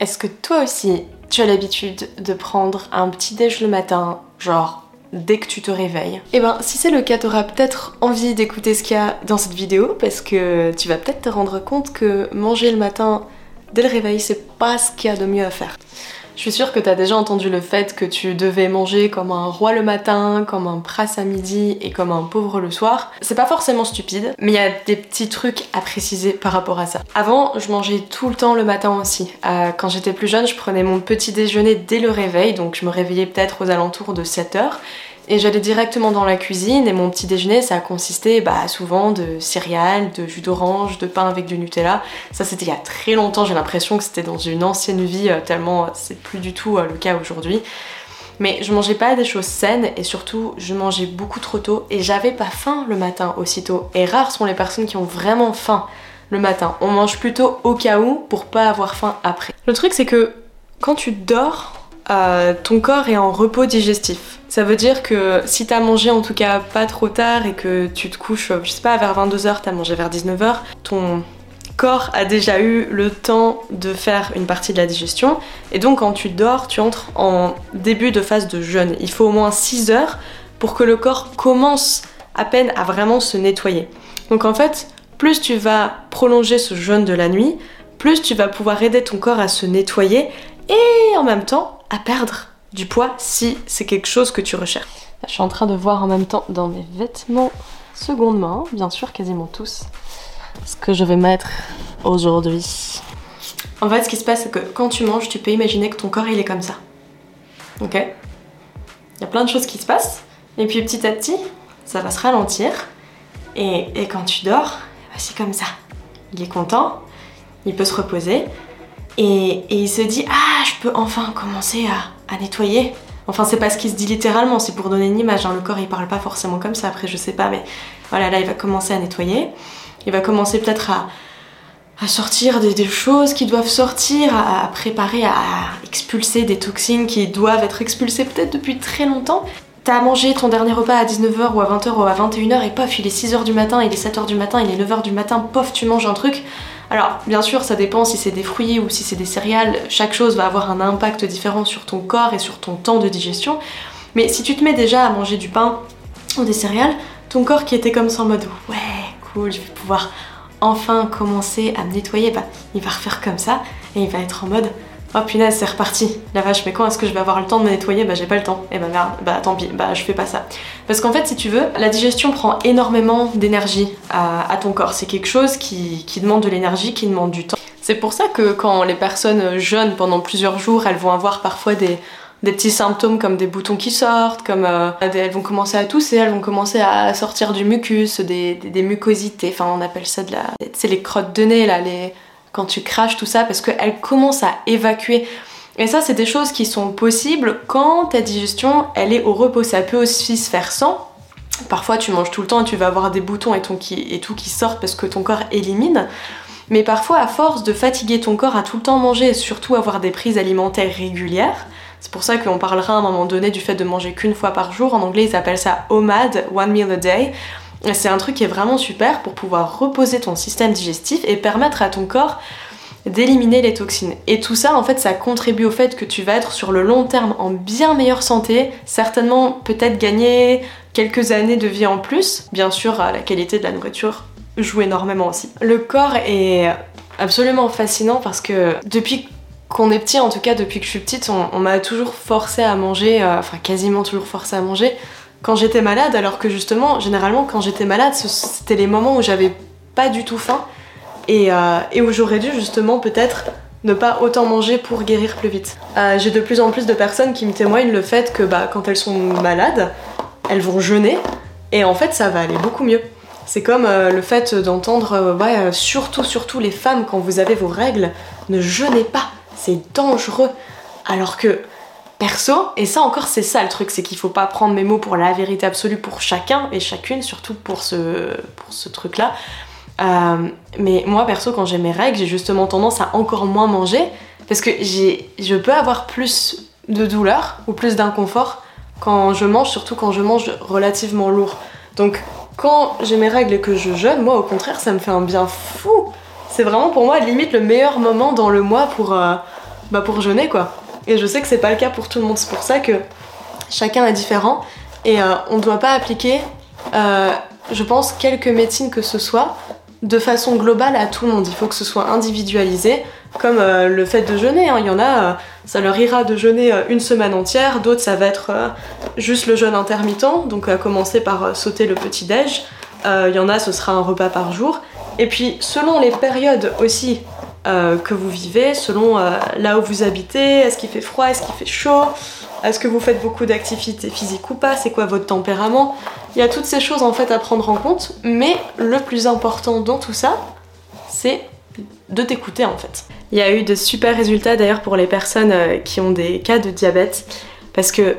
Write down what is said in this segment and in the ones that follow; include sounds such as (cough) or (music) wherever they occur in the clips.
Est-ce que toi aussi, tu as l'habitude de prendre un petit déj le matin, genre dès que tu te réveilles Eh ben, si c'est le cas, t'auras peut-être envie d'écouter ce qu'il y a dans cette vidéo parce que tu vas peut-être te rendre compte que manger le matin dès le réveil, c'est pas ce qu'il y a de mieux à faire. Je suis sûre que t'as déjà entendu le fait que tu devais manger comme un roi le matin, comme un prince à midi et comme un pauvre le soir. C'est pas forcément stupide, mais il y a des petits trucs à préciser par rapport à ça. Avant, je mangeais tout le temps le matin aussi. Euh, quand j'étais plus jeune, je prenais mon petit déjeuner dès le réveil, donc je me réveillais peut-être aux alentours de 7 heures. Et j'allais directement dans la cuisine et mon petit déjeuner ça a consisté bah, souvent de céréales, de jus d'orange, de pain avec du Nutella. Ça c'était il y a très longtemps, j'ai l'impression que c'était dans une ancienne vie euh, tellement euh, c'est plus du tout euh, le cas aujourd'hui. Mais je mangeais pas des choses saines et surtout je mangeais beaucoup trop tôt et j'avais pas faim le matin aussitôt. Et rares sont les personnes qui ont vraiment faim le matin. On mange plutôt au cas où pour pas avoir faim après. Le truc c'est que quand tu dors, ton corps est en repos digestif. Ça veut dire que si t'as mangé en tout cas pas trop tard et que tu te couches, je sais pas, vers 22h, t'as mangé vers 19h, ton corps a déjà eu le temps de faire une partie de la digestion et donc quand tu dors, tu entres en début de phase de jeûne. Il faut au moins 6 heures pour que le corps commence à peine à vraiment se nettoyer. Donc en fait, plus tu vas prolonger ce jeûne de la nuit, plus tu vas pouvoir aider ton corps à se nettoyer et en même temps à perdre du poids si c'est quelque chose que tu recherches. Je suis en train de voir en même temps dans mes vêtements seconde main, bien sûr, quasiment tous, ce que je vais mettre aujourd'hui. En fait, ce qui se passe, c'est que quand tu manges, tu peux imaginer que ton corps il est comme ça. Ok? Il y a plein de choses qui se passent, et puis petit à petit, ça va se ralentir, et, quand tu dors, bah, c'est comme ça. Il est content, il peut se reposer, et, et il se dit Ah, je peux enfin commencer à, à nettoyer. Enfin, c'est pas ce qui se dit littéralement, c'est pour donner une image. Hein. Le corps, il parle pas forcément comme ça. Après, je sais pas, mais voilà, là, il va commencer à nettoyer. Il va commencer peut-être à, à, sortir des, choses qui doivent sortir, à, préparer, à expulser des toxines qui doivent être expulsées peut-être depuis très longtemps. T'as mangé ton dernier repas à 19h ou à 20h ou à 21h et pof, il est 6h du matin, il est 7h du matin, il est 9h du matin, pof, tu manges un truc. Alors, bien sûr, ça dépend si c'est des fruits ou si c'est des céréales. Chaque chose va avoir un impact différent sur ton corps et sur ton temps de digestion. Mais si tu te mets déjà à manger du pain ou des céréales, ton corps qui était comme ça en mode ouais, cool, je vais pouvoir enfin commencer à me nettoyer, bah, il va refaire comme ça et il va être en mode Oh punaise, c'est reparti. La vache, mais quand est-ce que je vais avoir le temps de me nettoyer? Bah j'ai pas le temps. Et eh bah merde, bah tant pis, bah je fais pas ça. Parce qu'en fait, si tu veux, la digestion prend énormément d'énergie à, ton corps. C'est quelque chose qui, demande de l'énergie, qui demande du temps. C'est pour ça que quand les personnes jeûnent pendant plusieurs jours, elles vont avoir parfois des, petits symptômes comme des boutons qui sortent, comme euh, elles vont commencer à tousser, elles vont commencer à sortir du mucus, des, des mucosités, enfin on appelle ça de la... C'est les crottes de nez là, les quand tu craches tout ça parce qu'elle commence à évacuer. Et ça, c'est des choses qui sont possibles quand ta digestion, elle est au repos. Ça peut aussi se faire sans. Parfois, tu manges tout le temps et tu vas avoir des boutons et, tout qui sortent parce que ton corps élimine. Mais parfois, à force de fatiguer ton corps à tout le temps manger et surtout avoir des prises alimentaires régulières, c'est pour ça qu'on parlera à un moment donné du fait de manger qu'une fois par jour. En anglais, ils appellent ça OMAD, One Meal a Day. C'est un truc qui est vraiment super pour pouvoir reposer ton système digestif et permettre à ton corps d'éliminer les toxines. Et tout ça, en fait, ça contribue au fait que tu vas être sur le long terme en bien meilleure santé, certainement peut-être gagner quelques années de vie en plus. Bien sûr, la qualité de la nourriture joue énormément aussi. Le corps est absolument fascinant parce que depuis qu'on est petit, en tout cas depuis que je suis petite, on, m'a toujours forcé à manger, euh, enfin quasiment toujours forcé à manger quand j'étais malade, alors que justement, généralement, quand j'étais malade, c'était les moments où j'avais pas du tout faim et, euh, où j'aurais dû justement peut-être ne pas autant manger pour guérir plus vite. Euh, j'ai de plus en plus de personnes qui me témoignent le fait que bah, quand elles sont malades, elles vont jeûner et en fait ça va aller beaucoup mieux. C'est comme euh, le fait d'entendre, ouais, surtout, surtout les femmes, quand vous avez vos règles, ne jeûnez pas, c'est dangereux. Alors que perso. Et ça encore, c'est ça le truc, c'est qu'il faut pas prendre mes mots pour la vérité absolue pour chacun et chacune, surtout pour ce, truc-là. Euh, mais moi, perso, quand j'ai mes règles, j'ai justement tendance à encore moins manger parce que je peux avoir plus de douleur ou plus d'inconfort quand je mange, surtout quand je mange relativement lourd. Donc, quand j'ai mes règles et que je jeûne, moi, au contraire, ça me fait un bien fou. C'est vraiment pour moi limite le meilleur moment dans le mois pour. Euh, bah pour jeûner quoi. Et je sais que c'est pas le cas pour tout le monde, c'est pour ça que chacun est différent et euh, on ne doit pas appliquer, euh, je pense, quelques médecines que ce soit de façon globale à tout le monde. Il faut que ce soit individualisé, comme euh, le fait de jeûner. Hein. Il y en a, ça leur ira de jeûner une semaine entière, d'autres ça va être juste le jeûne intermittent, donc à commencer par sauter le petit-déj. Il y en a, ce sera un repas par jour. Et puis selon les périodes aussi que vous vivez, selon là où vous habitez, est-ce qu'il fait froid, est-ce qu'il fait chaud, est-ce que vous faites beaucoup d'activités physiques ou pas C'est quoi votre tempérament Il y a toutes ces choses en fait à prendre en compte, mais le plus important dans tout ça, c'est de t'écouter en fait. Il y a eu de super résultats d'ailleurs pour les personnes euh, qui ont des cas de diabète, parce que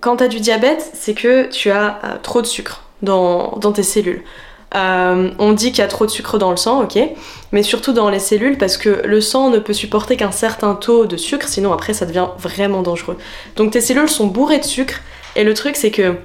quand tu as du diabète, c'est que tu as euh, trop de sucre dans, dans tes cellules. Euh, on dit qu'il y a trop de sucre dans le sang, ok, mais surtout dans les cellules parce que le sang ne peut supporter qu'un certain taux de sucre, sinon après ça devient vraiment dangereux. Donc tes cellules sont bourrées de sucre et le truc c'est que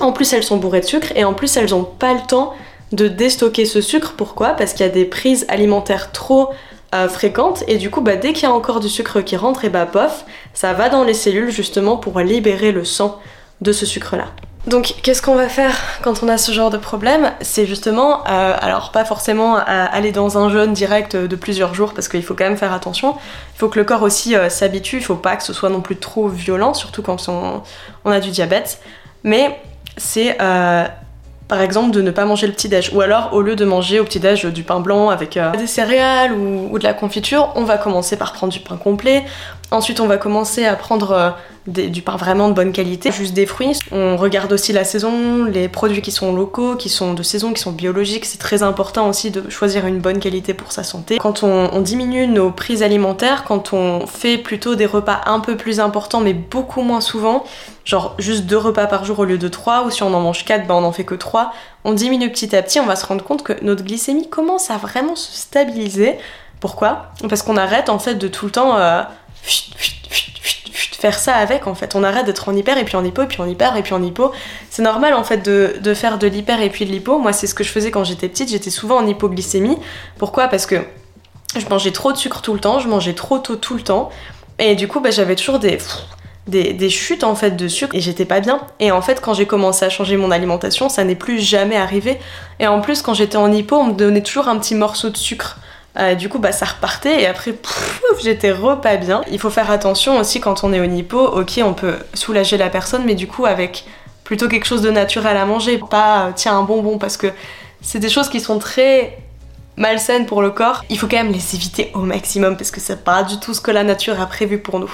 en plus elles sont bourrées de sucre et en plus elles n'ont pas le temps de déstocker ce sucre. Pourquoi? Parce qu'il y a des prises alimentaires trop euh, fréquentes et du coup bah, dès qu'il y a encore du sucre qui rentre et bah pof, ça va dans les cellules justement pour libérer le sang de ce sucre là. Donc qu'est-ce qu'on va faire quand on a ce genre de problème? C'est justement, euh, alors pas forcément aller dans un jeûne direct de plusieurs jours parce qu'il faut quand même faire attention. Il faut que le corps aussi euh, s'habitue, il faut pas que ce soit non plus trop violent, surtout quand on, a du diabète. Mais c'est euh, par exemple de ne pas manger le petit-déj. Ou alors au lieu de manger au petit-déj du pain blanc avec des céréales ou, de la confiture, on va commencer par prendre du pain complet. Ensuite on va commencer à prendre du pain vraiment de bonne qualité, juste des fruits. On regarde aussi la saison, les produits qui sont locaux, qui sont de saison, qui sont biologiques. C'est très important aussi de choisir une bonne qualité pour sa santé. Quand on, diminue nos prises alimentaires, quand on fait plutôt des repas un peu plus importants mais beaucoup moins souvent, genre juste deux repas par jour au lieu de trois, ou si on en mange quatre, ben on en fait que trois, on diminue petit à petit, on va se rendre compte que notre glycémie commence à vraiment se stabiliser. Pourquoi? Parce qu'on arrête en fait de tout le temps euh, faire ça avec en fait. On arrête d'être en hyper et puis en hypo et puis en hyper et puis en hypo. C'est normal en fait de, faire de l'hyper et puis de l'hypo. Moi c'est ce que je faisais quand j'étais petite, j'étais souvent en hypoglycémie. Pourquoi? Parce que je mangeais trop de sucre tout le temps, je mangeais trop tôt tout le temps. Et du coup bah, j'avais toujours des, chutes en fait de sucre et j'étais pas bien. Et en fait quand j'ai commencé à changer mon alimentation, ça n'est plus jamais arrivé. Et en plus quand j'étais en hypo, on me donnait toujours un petit morceau de sucre. Euh, du coup, bah, ça repartait et après, j'étais repas bien. Il faut faire attention aussi quand on est au nipo. Ok, on peut soulager la personne, mais du coup, avec plutôt quelque chose de naturel à manger, pas euh, tiens un bonbon, parce que c'est des choses qui sont très malsaines pour le corps. Il faut quand même les éviter au maximum parce que c'est pas du tout ce que la nature a prévu pour nous.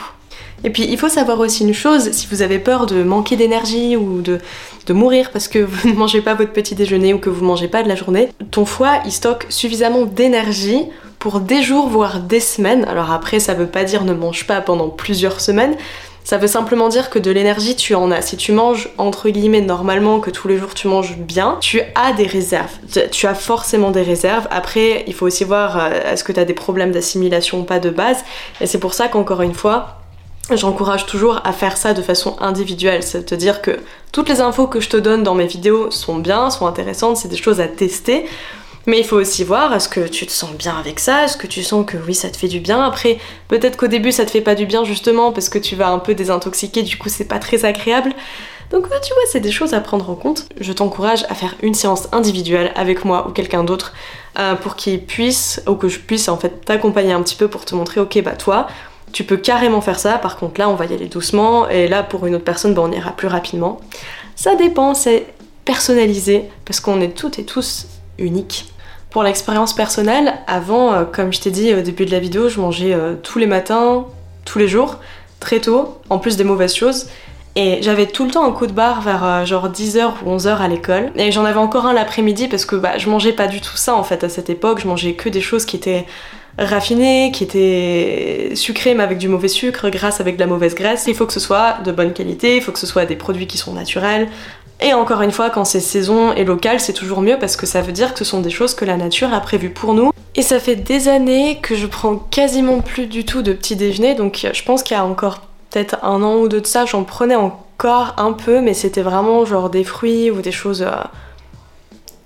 Et puis il faut savoir aussi une chose, si vous avez peur de manquer d'énergie ou de, mourir parce que (laughs) vous ne mangez pas votre petit déjeuner ou que vous mangez pas de la journée, ton foie il stocke suffisamment d'énergie pour des jours voire des semaines. Alors après ça veut pas dire ne mange pas pendant plusieurs semaines, ça veut simplement dire que de l'énergie, tu en as. Si tu manges, entre guillemets, normalement, que tous les jours tu manges bien, tu as des réserves. Tu as forcément des réserves. Après, il faut aussi voir euh, est-ce que tu as des problèmes d'assimilation ou pas de base. Et c'est pour ça qu'encore une fois, J'encourage toujours à faire ça de façon individuelle, c'est-à-dire que toutes les infos que je te donne dans mes vidéos sont bien, sont intéressantes, c'est des choses à tester, mais il faut aussi voir est-ce que tu te sens bien avec ça, est-ce que tu sens que oui ça te fait du bien? Après, peut-être qu'au début ça te fait pas du bien justement parce que tu vas un peu désintoxiquer, du coup c'est pas très agréable. Donc tu vois, c'est des choses à prendre en compte. Je t'encourage à faire une séance individuelle avec moi ou quelqu'un d'autre euh, pour qu'il puisse, ou que je puisse en fait t'accompagner un petit peu pour te montrer, ok bah toi, tu peux carrément faire ça, par contre là on va y aller doucement, et là pour une autre personne bah, on ira plus rapidement. Ça dépend, c'est personnalisé, parce qu'on est toutes et tous uniques. Pour l'expérience personnelle, avant, euh, comme je t'ai dit au début de la vidéo, je mangeais euh, tous les matins, tous les jours, très tôt, en plus des mauvaises choses. Et j'avais tout le temps un coup de barre vers euh, genre 10h ou 11h à l'école. Et j'en avais encore un l'après-midi parce que bah, je mangeais pas du tout ça en fait à cette époque. Je mangeais que des choses qui étaient raffiné, qui était sucré mais avec du mauvais sucre, grasse avec de la mauvaise graisse. Il faut que ce soit de bonne qualité, il faut que ce soit des produits qui sont naturels. Et encore une fois, quand c'est saison et local, c'est toujours mieux parce que ça veut dire que ce sont des choses que la nature a prévues pour nous. Et ça fait des années que je prends quasiment plus du tout de petit déjeuner, donc je pense qu'il y a encore peut-être un an ou deux de ça, j'en prenais encore un peu, mais c'était vraiment genre des fruits ou des choses euh,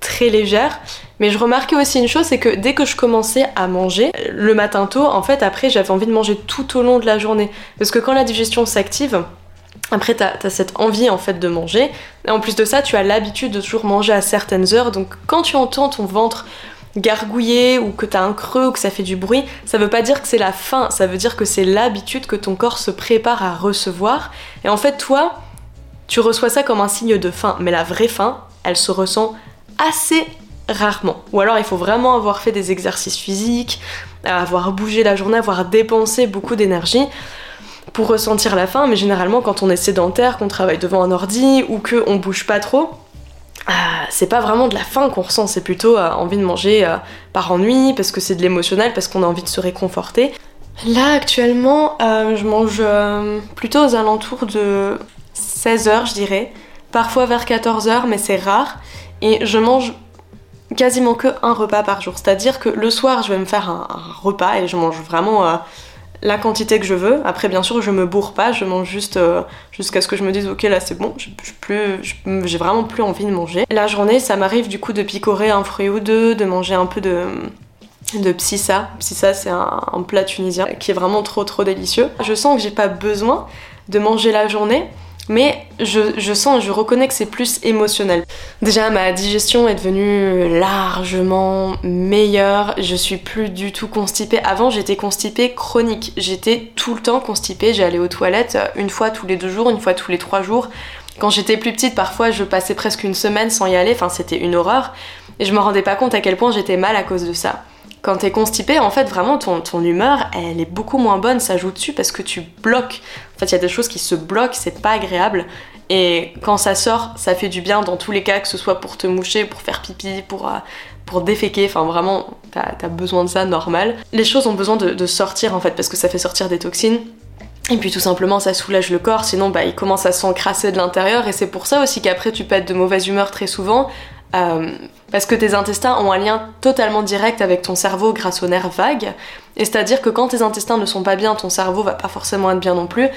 très légère. Mais je remarquais aussi une chose, c'est que dès que je commençais à manger, le matin tôt, en fait, après, j'avais envie de manger tout au long de la journée. Parce que quand la digestion s'active, après, t'as as cette envie en fait de manger. Et en plus de ça, tu as l'habitude de toujours manger à certaines heures. Donc quand tu entends ton ventre gargouiller ou que t'as un creux ou que ça fait du bruit, ça veut pas dire que c'est la faim, ça veut dire que c'est l'habitude que ton corps se prépare à recevoir. Et en fait, toi, tu reçois ça comme un signe de faim. Mais la vraie faim, elle se ressent assez rarement. Ou alors il faut vraiment avoir fait des exercices physiques, avoir bougé la journée, avoir dépensé beaucoup d'énergie pour ressentir la faim, mais généralement quand on est sédentaire, qu'on travaille devant un ordi ou qu'on bouge pas trop, c'est pas vraiment de la faim qu'on ressent, c'est plutôt euh, envie de manger euh, par ennui, parce que c'est de l'émotionnel, parce qu'on a envie de se réconforter. Là actuellement, je mange plutôt aux alentours de 16h, je dirais, parfois vers 14h, mais c'est rare, et je mange quasiment que un repas par jour. C'est-à-dire que le soir, je vais me faire un repas et je mange vraiment la quantité que je veux. Après, bien sûr, je me bourre pas, je mange juste euh, jusqu'à ce que je me dise, ok, là c'est bon, j'ai vraiment plus envie de manger. La journée, ça m'arrive du coup de picorer un fruit ou deux, de manger un peu de de psissa. Psissa, c'est un, un, plat tunisien qui est vraiment trop trop délicieux. Je sens que j'ai pas besoin de manger la journée, mais je, sens, je reconnais que c'est plus émotionnel. Déjà, ma digestion est devenue largement meilleure. Je suis plus du tout constipée. Avant, j'étais constipée chronique. J'étais tout le temps constipée. J'allais aux toilettes une fois tous les deux jours, une fois tous les trois jours. Quand j'étais plus petite, parfois, je passais presque une semaine sans y aller. Enfin, c'était une horreur. Et je me rendais pas compte à quel point j'étais mal à cause de ça quand t'es constipé, en fait, vraiment, ton, ton, humeur, elle est beaucoup moins bonne, ça joue dessus parce que tu bloques. Fait, il y a des choses qui se bloquent, c'est pas agréable. Et quand ça sort, ça fait du bien dans tous les cas, que ce soit pour te moucher, pour faire pipi, pour, euh, pour déféquer, enfin vraiment, t'as as besoin de ça normal. Les choses ont besoin de, de sortir en fait, parce que ça fait sortir des toxines. Et puis tout simplement ça soulage le corps, sinon bah, il commence à s'encrasser de l'intérieur et c'est pour ça aussi qu'après tu peux être de mauvaise humeur très souvent euh, parce que tes intestins ont un lien totalement direct avec ton cerveau grâce aux nerfs vagues. Et c'est-à-dire que quand tes intestins ne sont pas bien, ton cerveau va pas forcément être bien non plus.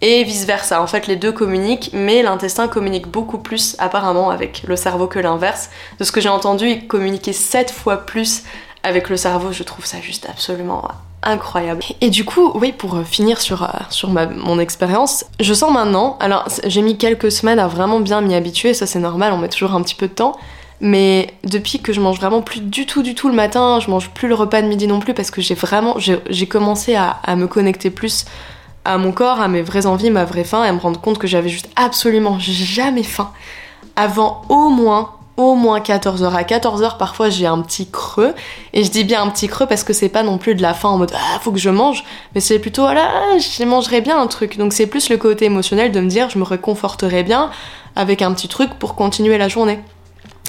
Et vice versa. En fait, les deux communiquent, mais l'intestin communique beaucoup plus apparemment avec le cerveau que l'inverse. De ce que j'ai entendu, il communiquait 7 fois plus avec le cerveau. Je trouve ça juste absolument incroyable. Et du coup, oui, pour finir sur, euh, sur mon expérience, je sens maintenant, alors j'ai mis quelques semaines à vraiment bien m'y habituer, ça c'est normal, on met toujours un petit peu de temps, mais depuis que je mange vraiment plus du tout, du tout le matin, je mange plus le repas de midi non plus parce que j'ai vraiment, j'ai commencé à, me connecter plus à mon corps, à mes vraies envies, ma vraie faim, et à me rendre compte que j'avais juste absolument jamais faim avant au moins au moins 14h. À 14h, parfois j'ai un petit creux. Et je dis bien un petit creux parce que c'est pas non plus de la faim en mode ah, faut que je mange. Mais c'est plutôt voilà, je mangerai bien un truc. Donc c'est plus le côté émotionnel de me dire je me réconforterai bien avec un petit truc pour continuer la journée.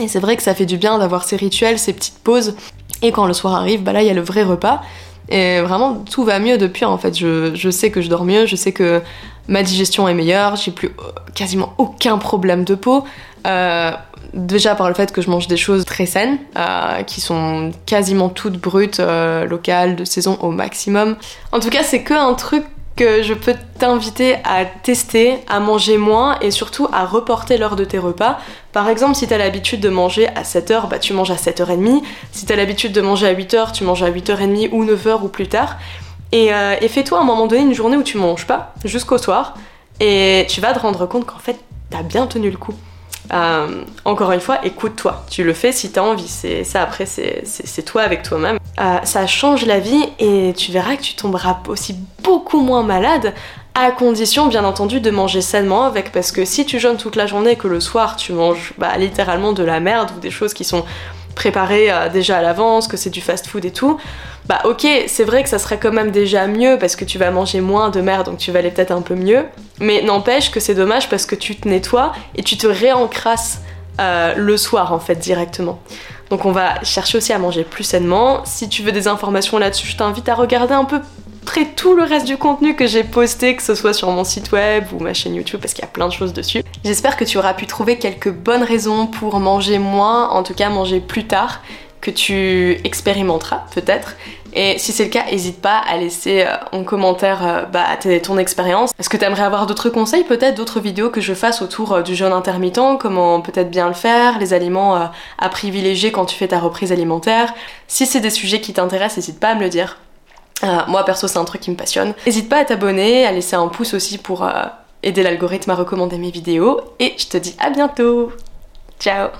Et c'est vrai que ça fait du bien d'avoir ces rituels, ces petites pauses. Et quand le soir arrive, bah là, il y a le vrai repas. Et vraiment, tout va mieux depuis en fait. Je, sais que je dors mieux, je sais que ma digestion est meilleure, j'ai plus euh, quasiment aucun problème de peau. Euh, déjà par le fait que je mange des choses très saines, euh, qui sont quasiment toutes brutes, locales, de saison au maximum. En tout cas, c'est que un truc que je peux t'inviter à tester, à manger moins et surtout à reporter l'heure de tes repas. Par exemple, si t'as l'habitude de manger à 7h, bah tu manges à 7h30. Si t'as l'habitude de manger à 8h, tu manges à 8h30 ou 9h ou plus tard. Et, euh, et fais-toi à un moment donné une journée où tu manges pas, jusqu'au soir, et tu vas te rendre compte qu'en fait, t'as bien tenu le coup. Euh, encore une fois, écoute-toi. Tu le fais si t'as envie. Ça après, c'est toi avec toi-même. Euh, ça change la vie et tu verras que tu tomberas aussi beaucoup moins malade à condition bien entendu de manger sainement avec parce que si tu jeûnes toute la journée et que le soir tu manges bah, littéralement de la merde ou des choses qui sont préparées euh, déjà à l'avance, que c'est du fast food et tout, bah ok, c'est vrai que ça serait quand même déjà mieux parce que tu vas manger moins de merde donc tu vas aller peut-être un peu mieux. Mais n'empêche que c'est dommage parce que tu te nettoies et tu te réencrasses euh, le soir en fait directement. Donc on va chercher aussi à manger plus sainement. Si tu veux des informations là-dessus, je t'invite à regarder un peu tout le reste du contenu que j'ai posté, que ce soit sur mon site web ou ma chaîne YouTube, parce qu'il y a plein de choses dessus. J'espère que tu auras pu trouver quelques bonnes raisons pour manger moins, en tout cas manger plus tard, que tu expérimenteras peut-être. Et si c'est le cas, n'hésite pas à laisser euh, en commentaire euh, bah, ton expérience. Est-ce que tu aimerais avoir d'autres conseils, peut-être d'autres vidéos que je fasse autour euh, du jeûne intermittent, comment peut-être bien le faire, les aliments à privilégier quand tu fais ta reprise alimentaire? Si c'est des sujets qui t'intéressent, n'hésite pas à me le dire. Moi perso c'est un truc qui me passionne. N'hésite pas à t'abonner, à laisser un pouce aussi pour aider l'algorithme à recommander mes vidéos. Et je te dis à bientôt Ciao